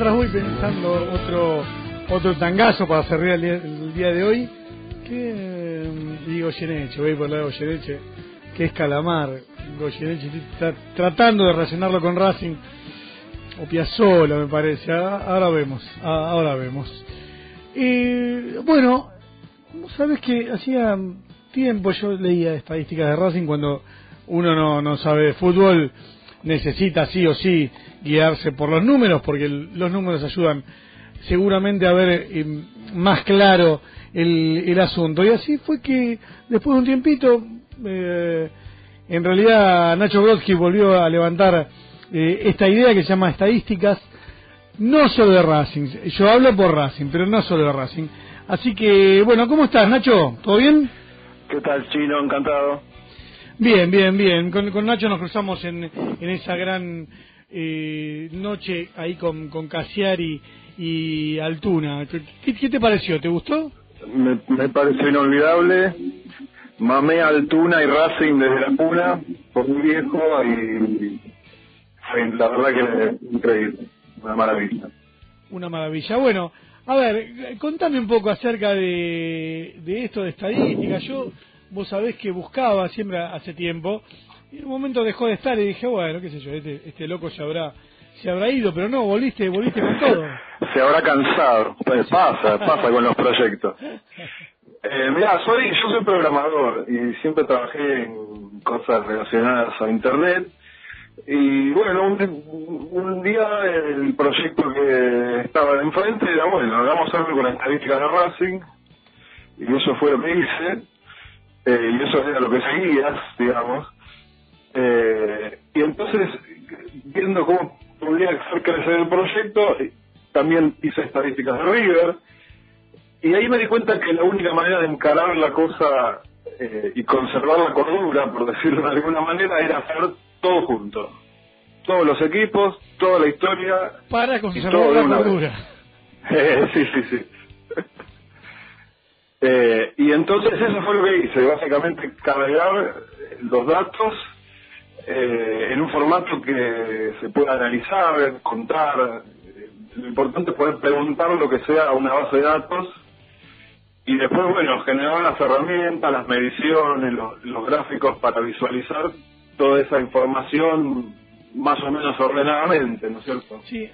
mientras voy pensando otro otro tangazo para cerrar el día, de hoy, que digo Goyeneche, voy por la de Goyeneche, que es Calamar. Goyeneche está tratando de relacionarlo con Racing, o Piazzola me parece, ahora vemos, ahora vemos. Y bueno, sabes que hacía tiempo yo leía estadísticas de Racing cuando uno no, no sabe de fútbol, necesita sí o sí guiarse por los números, porque los números ayudan seguramente a ver eh, más claro el, el, asunto. Y así fue que después de un tiempito, eh, en realidad Nacho Brodsky volvió a levantar eh, esta idea que se llama estadísticas, no solo de Racing, yo hablo por Racing, pero no solo de Racing. Así que, bueno, ¿cómo estás Nacho? ¿Todo bien? ¿Qué tal, Chino? Encantado. Bien, bien, bien. Con, con Nacho nos cruzamos en, en esa gran eh, noche ahí con, con Casiari y Altuna. ¿Qué, qué te pareció? ¿Te gustó? Me, me pareció inolvidable. Mamé Altuna y Racing desde la cuna, por mi viejo, y la verdad que increíble, una maravilla. Una maravilla. Bueno, a ver, contame un poco acerca de, de esto de estadística. Yo, vos sabés que buscaba siempre hace tiempo, y en un momento dejó de estar y dije, bueno, qué sé yo, este, este loco ya habrá se habrá ido, pero no, volviste, volviste con todo. se habrá cansado, pues pasa, pasa con los proyectos. Eh, mira, soy, yo soy programador y siempre trabajé en cosas relacionadas a Internet. Y bueno, un, un día el proyecto que estaba enfrente era, bueno, hagamos algo con las estadísticas de Racing. Y eso fue lo que hice. Eh, y eso era lo que seguías, digamos. Eh, y entonces, viendo cómo podría hacer crecer el proyecto. También hice estadísticas de River. Y ahí me di cuenta que la única manera de encarar la cosa eh, y conservar la cordura, por decirlo de alguna manera, era hacer todo junto. Todos los equipos, toda la historia. Para conservar la cordura. Eh, sí, sí, sí. Eh, y entonces eso fue lo que hice, básicamente cargar los datos eh, en un formato que se pueda analizar, contar. Lo importante es poder preguntar lo que sea a una base de datos y después, bueno, generar las herramientas, las mediciones, los, gráficos para visualizar toda esa información más o menos ordenadamente, ¿no es cierto? Sí,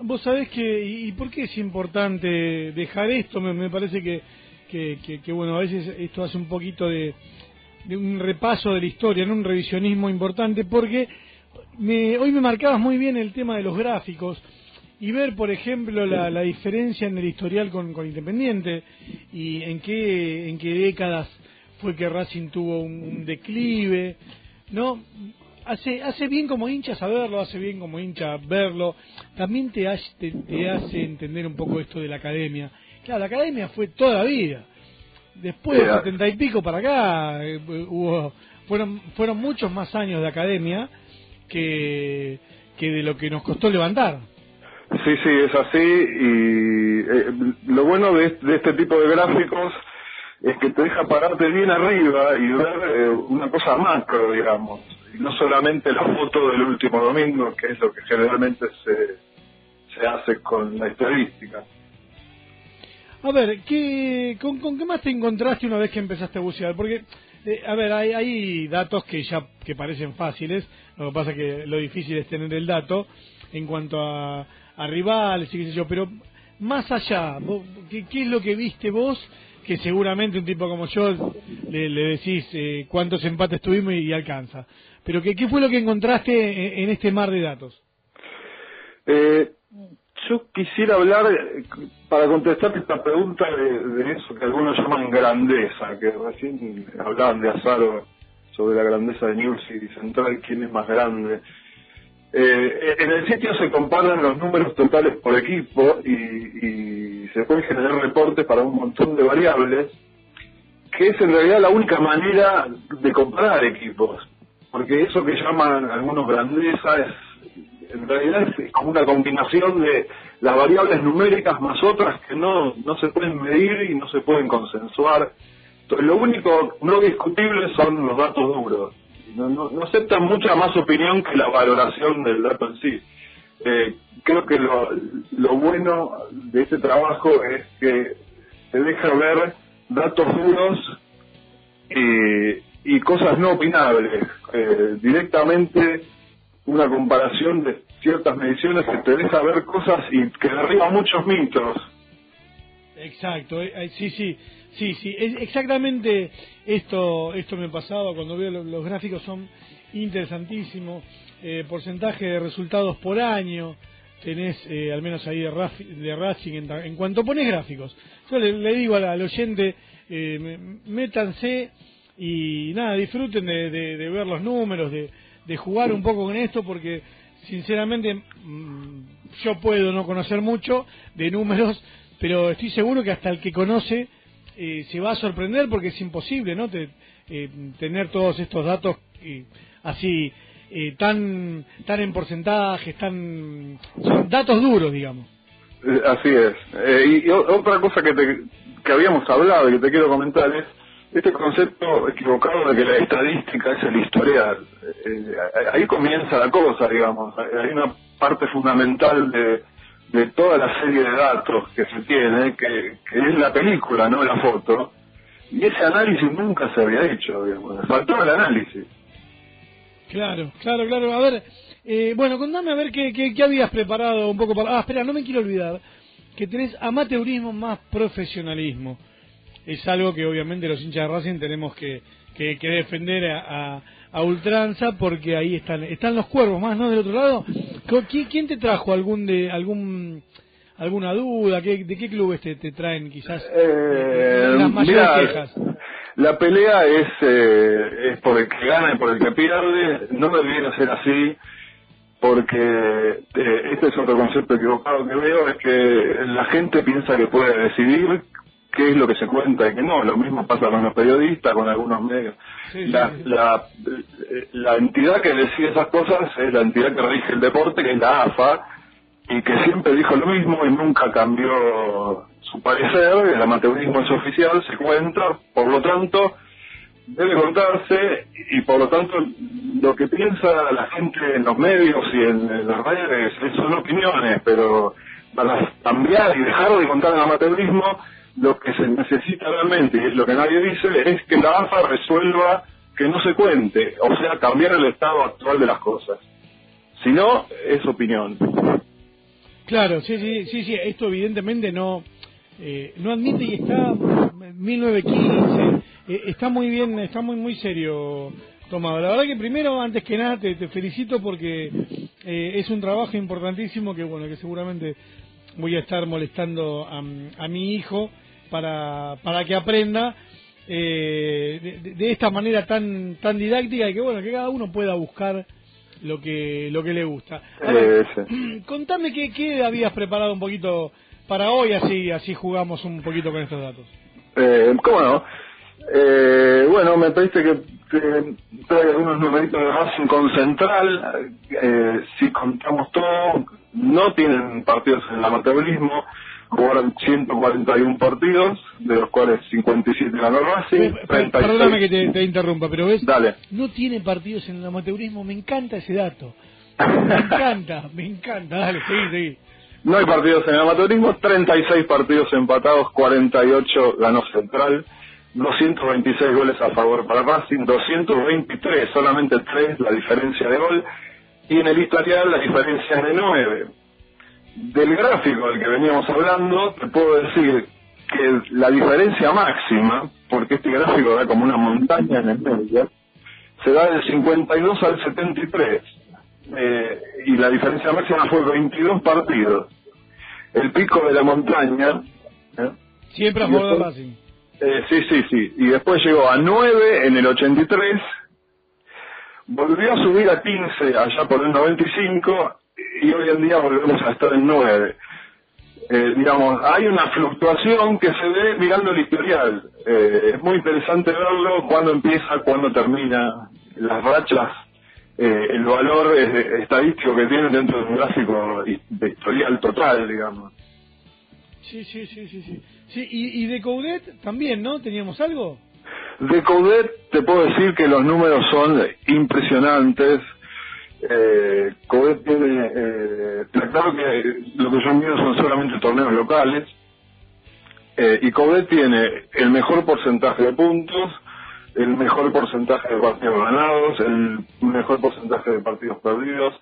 vos sabés que, ¿y por qué es importante dejar esto? Me, me parece que, que, que, bueno, a veces esto hace un poquito de, de un repaso de la historia, en un revisionismo importante, porque me, hoy me marcabas muy bien el tema de los gráficos y ver, por ejemplo, la, la diferencia en el historial con, con, Independiente y en qué, en qué décadas fue que Racing tuvo un, declive, ¿no? Hace, hace bien como hincha saberlo, hace bien como hincha verlo, también te hace, te hace entender un poco esto de la academia. Claro, la academia fue toda la vida Después de setenta y pico para acá eh, hubo fueron fueron muchos más años de academia que, que de lo que nos costó levantar. Sí, sí, es así. Y eh, lo bueno de, este tipo de gráficos es que te deja pararte bien arriba y ver eh, una cosa macro, digamos. Y no solamente la foto del último domingo, que es lo que generalmente se, se hace con la estadística. A ver, ¿qué, con, qué más te encontraste una vez que empezaste a bucear? Porque, eh, a ver, hay, hay datos que ya que parecen fáciles, lo que pasa es que lo difícil es tener el dato en cuanto a, a rivales y qué sé yo, pero más allá, ¿qué, ¿qué, es lo que viste vos? Que seguramente un tipo como yo le, le decís eh, cuántos empates tuvimos y, alcanza. Pero ¿qué, ¿qué fue lo que encontraste en, en este mar de datos? Eh, yo quisiera hablar, eh, para contestar esta pregunta, de, eso que algunos llaman grandeza, que recién hablaban de Azaro sobre la grandeza de News y Central, quién es más grande. Eh, en el sitio se comparan los números totales por equipo y, y se pueden generar reportes para un montón de variables, que es en realidad la única manera de comparar equipos, porque eso que llaman algunos grandeza es en realidad es como una combinación de las variables numéricas más otras que no, no se pueden medir y no se pueden consensuar. Lo único no discutible son los datos duros. No, no, aceptan mucha más opinión que la valoración del dato en sí. Eh, creo que lo, lo bueno de este trabajo es que te deja ver datos duros y, y cosas no opinables. Eh, directamente una comparación de ciertas mediciones que te deja ver cosas y que derriba muchos mitos. Exacto, eh, eh, sí, sí, sí, sí, es exactamente esto, esto me pasaba cuando veo los, gráficos son interesantísimos, eh, porcentaje de resultados por año, tenés eh, al menos ahí de, de Racing en, en, cuanto pones gráficos. Yo le, le digo al, al oyente, eh, métanse y nada, disfruten de, de, de ver los números, de, de jugar un poco con esto porque sinceramente mm, yo puedo no conocer mucho de números, pero estoy seguro que hasta el que conoce eh, se va a sorprender porque es imposible, ¿no? Te, eh, tener todos estos datos eh, así tan tan en porcentajes, tan son datos duros, digamos. Así es. y, otra cosa que te, que habíamos hablado y que te quiero comentar es este concepto equivocado de que la estadística es el historial. Eh, ahí comienza la cosa, digamos. Hay una parte fundamental de, de toda la serie de datos que se tiene, que, que es la película, no la foto. Y ese análisis nunca se había hecho, digamos. Faltó el análisis. Claro, claro, claro. A ver, eh, bueno, contame a ver qué, qué, qué habías preparado un poco para... Ah, espera, no me quiero olvidar que tenés amateurismo más profesionalismo es algo que obviamente los hinchas de Racing tenemos que, que, que defender a, a, a, ultranza porque ahí están están los cuervos más no del otro lado. ¿Quién, quién te trajo algún de algún alguna duda ¿Qué, de qué clubes te, te traen quizás eh, las mayores quejas. la pelea es eh, es por el que gana y por el que pierde. No debiera ser así porque eh, este es otro concepto equivocado que veo, es que la gente piensa que puede decidir qué es lo que se cuenta y qué no. Lo mismo pasa con los periodistas, con algunos medios. Sí, la, sí. La, la, entidad que decide esas cosas es la entidad que rige el deporte, que es la AFA, y que siempre dijo lo mismo y nunca cambió su parecer. El amateurismo es oficial, se cuenta, por lo tanto, debe contarse y por lo tanto lo que piensa la gente en los medios y en, en las redes son opiniones, pero para cambiar y dejar de contar el amateurismo lo que se necesita realmente, y es lo que nadie dice, es que la AFA resuelva que no se cuente, o sea, cambiar el estado actual de las cosas. Si no, es opinión. Claro, sí, sí, sí, sí, esto evidentemente no eh, no admite y está 1915, eh, está muy bien, está muy muy serio tomado. La verdad que primero, antes que nada, te, felicito porque eh, es un trabajo importantísimo que bueno, que seguramente voy a estar molestando a, a mi hijo para, para que aprenda eh, de, de, esta manera tan tan didáctica y que bueno que cada uno pueda buscar lo que lo que le gusta. Sí. Contame qué, qué habías preparado un poquito para hoy, así así jugamos un poquito con estos datos. Eh, ¿Cómo no? Eh, bueno, me pediste que, traiga algunos numeritos de Racing con Central. Eh, si contamos todo, no tienen partidos en el amateurismo jugaron 141 partidos, de los cuales 57 ganó Racing. Pero, perdóname que te, te, interrumpa, pero ves, Dale. no tiene partidos en el amateurismo, me encanta ese dato. Me encanta, me encanta, dale, seguí, seguí. No hay partidos en el amateurismo, 36 partidos empatados, 48 ganó Central, 226 goles a favor para Racing, 223, solamente 3 la diferencia de gol, y en el historial la diferencia es de 9 del gráfico del que veníamos hablando, te puedo decir que la diferencia máxima, porque este gráfico da como una montaña en el medio, se da del 52 al 73. Eh, y la diferencia máxima fue 22 partidos. El pico de la montaña. ¿eh? Siempre a favor de Racing. Eh, sí, sí, sí. Y después llegó a 9 en el 83. Volvió a subir a 15 allá por el 95 y hoy en día volvemos a estar en 9. Eh, digamos, hay una fluctuación que se ve mirando el historial. Eh, es muy interesante verlo cuando empieza, cuando termina, las rachas, eh, el valor estadístico que tienen dentro de un gráfico de historial total, digamos. Sí, sí, sí, sí. sí. sí y, y de Coudet también, ¿no? ¿Teníamos algo? De Coudet te puedo decir que los números son impresionantes Eh, Coudet tiene, eh, claro que lo que yo miro son solamente torneos locales, eh, y Coudet tiene el mejor porcentaje de puntos, el mejor porcentaje de partidos ganados, el mejor porcentaje de partidos perdidos,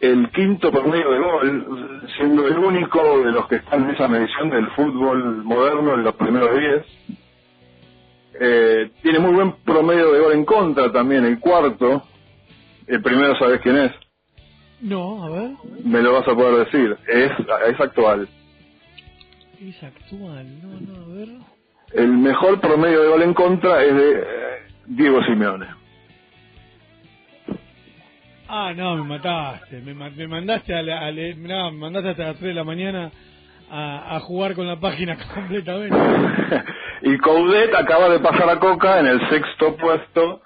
el quinto promedio de gol, siendo el único de los que están en esa medición del fútbol moderno en los primeros 10. Eh, tiene muy buen promedio de gol en contra también, el cuarto. El primero, ¿sabes quién es? No, a ver. Me lo vas a poder decir. Es, es actual. Es actual, no, no, a ver. El mejor promedio de gol en contra es de eh, Diego Simeone. Ah, no, me mataste. Me, me mandaste a, la, me mandaste hasta las 3 de la mañana a, a jugar con la página completamente. y Coudet acaba de pasar a Coca en el sexto puesto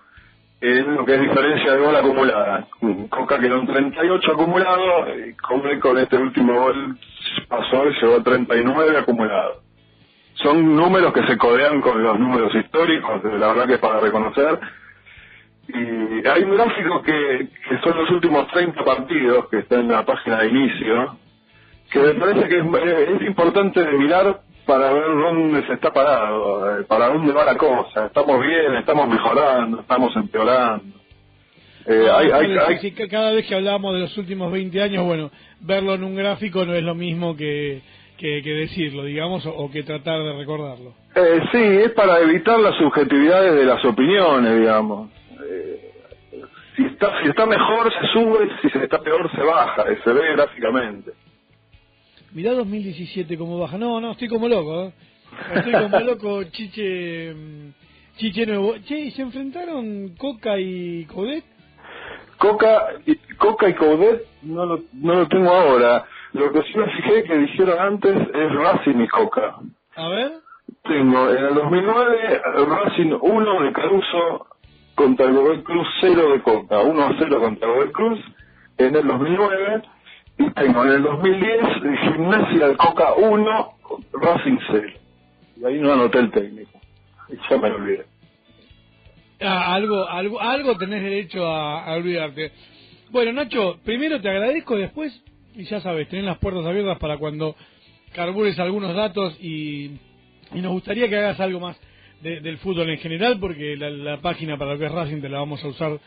en lo que es diferencia de gol acumulada. Coca quedó en 38 acumulado y con este último gol pasó y llegó a 39 acumulado. Son números que se codean con los números históricos, la verdad que es para reconocer y hay un gráfico que, son los últimos 30 partidos que está en la página de inicio, que me parece que es, importante mirar para ver dónde se está parado, eh, para dónde va la cosa. Estamos bien, estamos mejorando, estamos empeorando. Eh, hay, hay, cada vez que hablamos de los últimos 20 años, bueno, verlo en un gráfico no es lo mismo que, que, decirlo, digamos, o, que tratar de recordarlo. Eh, sí, es para evitar las subjetividades de las opiniones, digamos si está, si está mejor se sube, si se está peor se baja, se ve gráficamente. Mirá 2017 cómo baja. No, no, estoy como loco. ¿eh? Estoy como loco, Chiche, mm, Chiche Nuevo. Che, ¿se enfrentaron Coca y Codet? Coca y, Coca y Codet no lo, no lo tengo ahora. Lo que sí me fijé que dijeron antes es Racing y Coca. A ver. Tengo en el 2009 Racing 1 de Caruso, contra el Godoy Cruz 0 de Coca, 1 a 0 contra el Godoy Cruz en el 2009 tengo en el 2010 Gimnasia de Coca 1, Racing 0. Y ahí no anoté el técnico. Ya me lo olvidé. Ah, algo, algo, algo tenés derecho a, olvidarte. Bueno, Nacho, primero te agradezco, después, y ya sabes, tenés las puertas abiertas para cuando carbures algunos datos y, y nos gustaría que hagas algo más del fútbol en general, porque la, página para lo que es Racing te la vamos a usar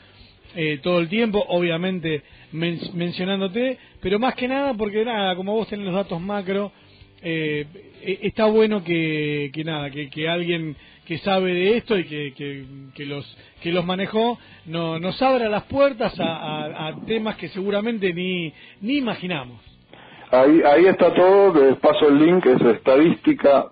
eh, todo el tiempo, obviamente mencionándote, pero más que nada porque nada, como vos tenés los datos macro, eh, e, está bueno que, que nada, que, alguien que sabe de esto y que, que, los que los manejó no, nos abra las puertas a, temas que seguramente ni, ni imaginamos. Ahí, ahí está todo, les paso el link, es estadística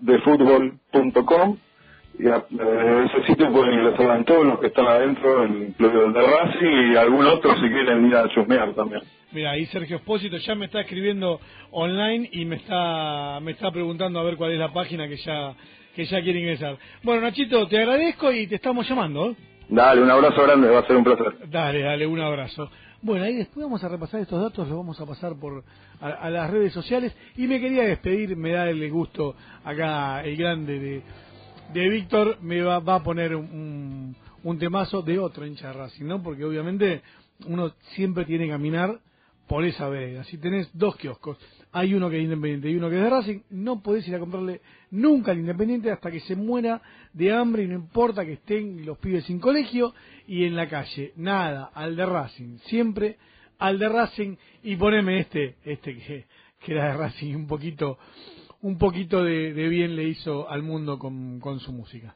de fútbol.com y a, eh, ese sitio pueden ingresar todos los que están adentro, el de Racing y algún otro si quieren ir a chusmear también. Mira, ahí Sergio Espósito ya me está escribiendo online y me está me está preguntando a ver cuál es la página que ya que ya quiere ingresar. Bueno, Nachito, te agradezco y te estamos llamando. ¿eh? Dale, un abrazo grande, va a ser un placer. Dale, dale, un abrazo. Bueno, ahí después vamos a repasar estos datos, los vamos a pasar por a las redes sociales y me quería despedir, me da el gusto acá el grande de de Víctor me va, va, a poner un, un temazo de otro hincha de Racing, ¿no? Porque obviamente uno siempre tiene que caminar por esa vereda. Si tenés dos kioscos, hay uno que es independiente y uno que es de Racing, no podés ir a comprarle nunca al independiente hasta que se muera de hambre y no importa que estén los pibes sin colegio y en la calle. Nada, al de Racing, siempre al de Racing y poneme este, este que, que era de Racing un poquito un poquito de, bien le hizo al mundo con su música.